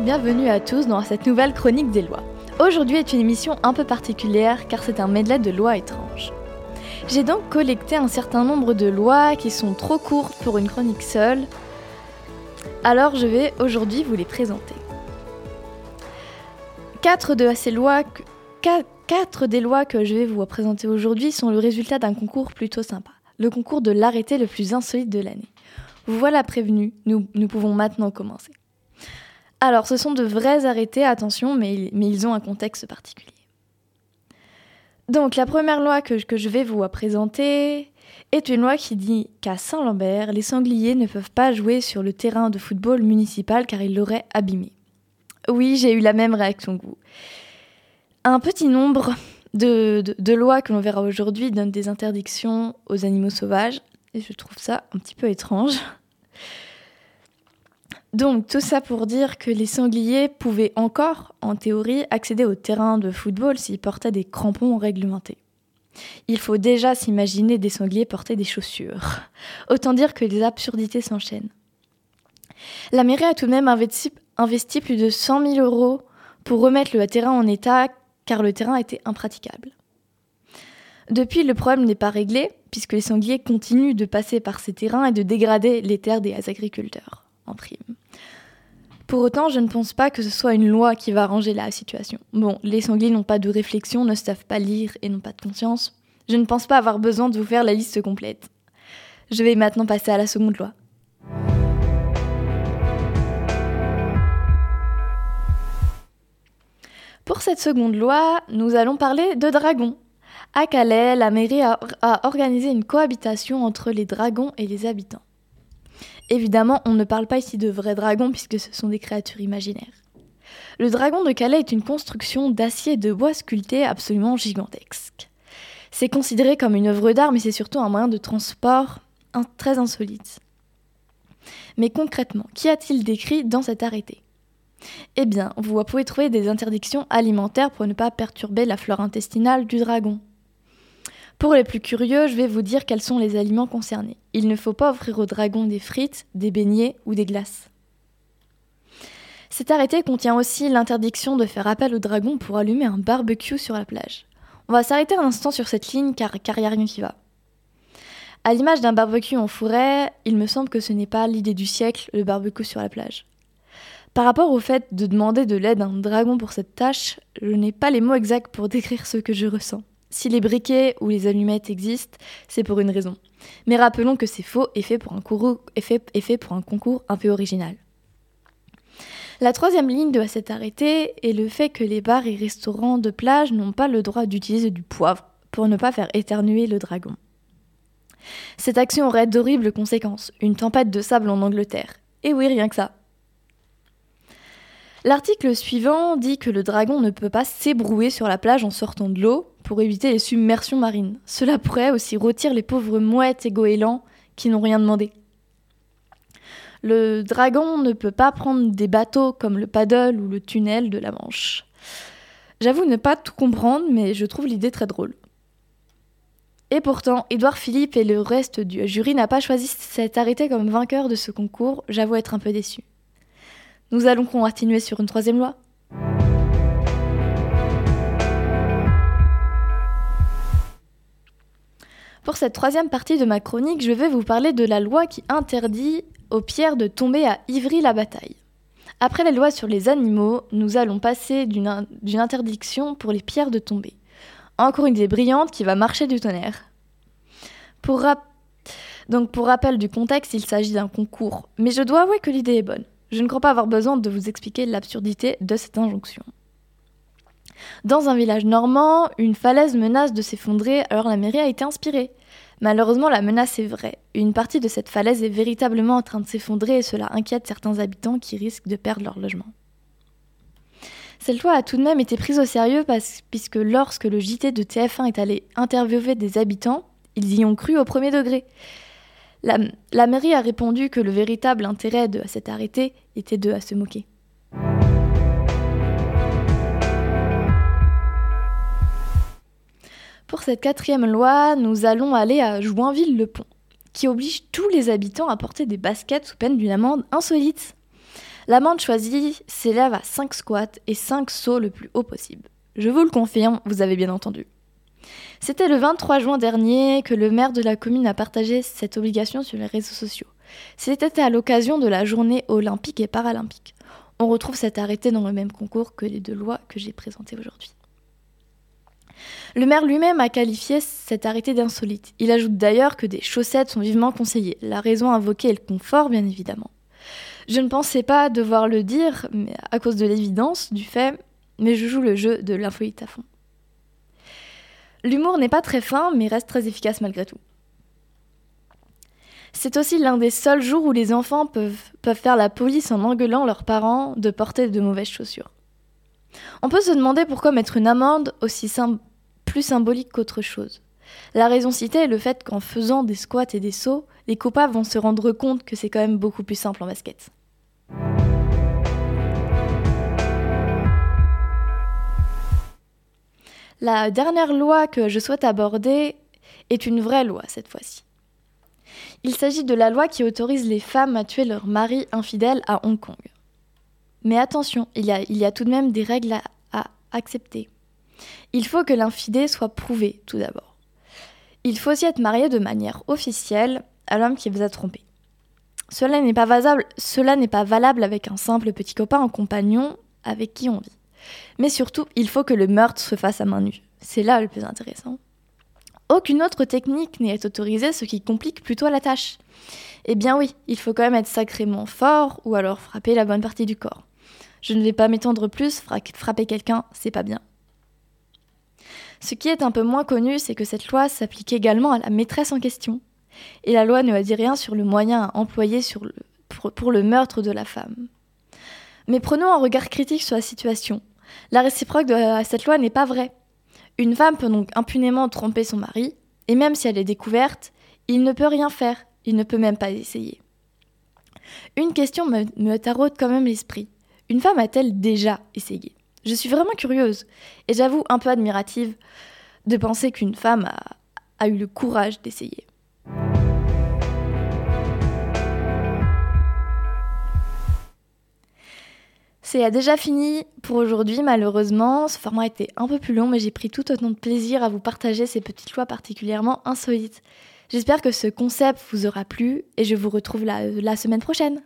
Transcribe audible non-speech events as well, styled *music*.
bienvenue à tous dans cette nouvelle chronique des lois. Aujourd'hui est une émission un peu particulière car c'est un medley de lois étranges. J'ai donc collecté un certain nombre de lois qui sont trop courtes pour une chronique seule, alors je vais aujourd'hui vous les présenter. Quatre de ces lois, quatre des lois que je vais vous présenter aujourd'hui sont le résultat d'un concours plutôt sympa, le concours de l'arrêté le plus insolite de l'année. Vous voilà prévenu, nous pouvons maintenant commencer. Alors, ce sont de vrais arrêtés, attention, mais, ils ont un contexte particulier. Donc, la première loi que, je vais vous présenter est une loi qui dit qu'à Saint-Lambert, les sangliers ne peuvent pas jouer sur le terrain de football municipal car ils l'auraient abîmé. Oui, j'ai eu la même réaction que vous. Un petit nombre de lois que l'on verra aujourd'hui donnent des interdictions aux animaux sauvages, et je trouve ça un petit peu étrange. Donc tout ça pour dire que les sangliers pouvaient encore, en théorie, accéder au terrain de football s'ils portaient des crampons réglementés. Il faut déjà s'imaginer des sangliers porter des chaussures. *laughs* Autant dire que les absurdités s'enchaînent. La mairie a tout de même investi, plus de 100 000 euros pour remettre le terrain en état car le terrain était impraticable. Depuis, le problème n'est pas réglé, puisque les sangliers continuent de passer par ces terrains et de dégrader les terres des agriculteurs en prime. Pour autant, je ne pense pas que ce soit une loi qui va arranger la situation. Bon, les sangliers n'ont pas de réflexion, ne savent pas lire et n'ont pas de conscience. Je ne pense pas avoir besoin de vous faire la liste complète. Je vais maintenant passer à la seconde loi. Pour cette seconde loi, nous allons parler de dragons. À Calais, la mairie a, a organisé une cohabitation entre les dragons et les habitants. Évidemment, on ne parle pas ici de vrais dragons puisque ce sont des créatures imaginaires. Le dragon de Calais est une construction d'acier et de bois sculpté absolument gigantesque. C'est considéré comme une œuvre d'art, mais c'est surtout un moyen de transport très insolite. Mais concrètement, qu'y a-t-il décrit dans cet arrêté? Eh bien, vous pouvez trouver des interdictions alimentaires pour ne pas perturber la flore intestinale du dragon. Pour les plus curieux, je vais vous dire quels sont les aliments concernés. Il ne faut pas offrir aux dragons des frites, des beignets ou des glaces. Cet arrêté contient aussi l'interdiction de faire appel aux dragons pour allumer un barbecue sur la plage. On va s'arrêter un instant sur cette ligne car il n'y a rien qui va. À l'image d'un barbecue en forêt, il me semble que ce n'est pas l'idée du siècle, le barbecue sur la plage. Par rapport au fait de demander de l'aide à un dragon pour cette tâche, je n'ai pas les mots exacts pour décrire ce que je ressens. Si les briquets ou les allumettes existent, c'est pour une raison. Mais rappelons que c'est faux et fait pour un, concours, un peu original. La troisième ligne de cet arrêté est le fait que les bars et restaurants de plage n'ont pas le droit d'utiliser du poivre pour ne pas faire éternuer le dragon. Cette action aurait d'horribles conséquences, une tempête de sable en Angleterre. Et oui, rien que ça. L'article suivant dit que le dragon ne peut pas s'ébrouer sur la plage en sortant de l'eau, pour éviter les submersions marines. Cela pourrait aussi rôtir les pauvres mouettes et goélands qui n'ont rien demandé. Le dragon ne peut pas prendre des bateaux comme le paddle ou le tunnel de la Manche. J'avoue ne pas tout comprendre, mais je trouve l'idée très drôle. Et pourtant, Édouard Philippe et le reste du jury n'a pas choisi cet arrêté comme vainqueur de ce concours, j'avoue être un peu déçu. Nous allons continuer sur une troisième loi. Pour cette troisième partie de ma chronique, je vais vous parler de la loi qui interdit aux pierres de tomber à Ivry-la-Bataille. Après la loi sur les animaux, nous allons passer d'une interdiction pour les pierres de tomber. Encore une idée brillante qui va marcher du tonnerre. Pour pour rappel du contexte, il s'agit d'un concours, mais je dois avouer que l'idée est bonne. Je ne crois pas avoir besoin de vous expliquer l'absurdité de cette injonction. Dans un village normand, une falaise menace de s'effondrer, alors la mairie a été inspirée. Malheureusement, la menace est vraie. Une partie de cette falaise est véritablement en train de s'effondrer et cela inquiète certains habitants qui risquent de perdre leur logement. Cette loi a tout de même été prise au sérieux puisque lorsque le JT de TF1 est allé interviewer des habitants, ils y ont cru au premier degré. La, la mairie a répondu que le véritable intérêt de cet arrêté était de à se moquer. Cette quatrième loi, nous allons aller à Joinville-le-Pont, qui oblige tous les habitants à porter des baskets sous peine d'une amende insolite. L'amende choisie s'élève à 5 squats et 5 sauts le plus haut possible. Je vous le confirme, vous avez bien entendu. C'était le 23 juin dernier que le maire de la commune a partagé cette obligation sur les réseaux sociaux. C'était à l'occasion de la journée olympique et paralympique. On retrouve cet arrêté dans le même concours que les deux lois que j'ai présentées aujourd'hui. Le maire lui-même a qualifié cet arrêté d'insolite. Il ajoute d'ailleurs que des chaussettes sont vivement conseillées. La raison invoquée est le confort, bien évidemment. Je ne pensais pas devoir le dire, mais à cause de l'évidence du fait, mais je joue le jeu de l'infolite à fond. L'humour n'est pas très fin, mais reste très efficace malgré tout. C'est aussi l'un des seuls jours où les enfants peuvent, peuvent faire la police en engueulant leurs parents de porter de mauvaises chaussures. On peut se demander pourquoi mettre une amende aussi symbolique qu'autre chose. La raison citée est le fait qu'en faisant des squats et des sauts, les coupables vont se rendre compte que c'est quand même beaucoup plus simple en basket. La dernière loi que je souhaite aborder est une vraie loi cette fois-ci. Il s'agit de la loi qui autorise les femmes à tuer leur mari infidèle à Hong Kong. Mais attention, il y a, tout de même des règles à accepter. Il faut que l'infidèle soit prouvé tout d'abord. Il faut aussi être marié de manière officielle à l'homme qui vous a trompé. Cela n'est pas, pas valable avec un simple petit copain en compagnon avec qui on vit. Mais surtout, il faut que le meurtre se fasse à main nue. C'est là le plus intéressant. Aucune autre technique n'est autorisée, ce qui complique plutôt la tâche. Eh bien oui, il faut quand même être sacrément fort ou alors frapper la bonne partie du corps. Je ne vais pas m'étendre plus, frapper quelqu'un, c'est pas bien. Ce qui est un peu moins connu, c'est que cette loi s'applique également à la maîtresse en question. Et la loi ne dit rien sur le moyen à employer pour le meurtre de la femme. Mais prenons un regard critique sur la situation. La réciproque de cette loi n'est pas vraie. Une femme peut donc impunément tromper son mari, et même si elle est découverte, il ne peut rien faire, il ne peut même pas essayer. Une question me, me taraude quand même l'esprit. Une femme a-t-elle déjà essayé? Je suis vraiment curieuse, et j'avoue un peu admirative de penser qu'une femme a eu le courage d'essayer. C'est déjà fini pour aujourd'hui, malheureusement. Ce format était un peu plus long, mais j'ai pris tout autant de plaisir à vous partager ces petites lois particulièrement insolites. J'espère que ce concept vous aura plu et je vous retrouve la, la semaine prochaine.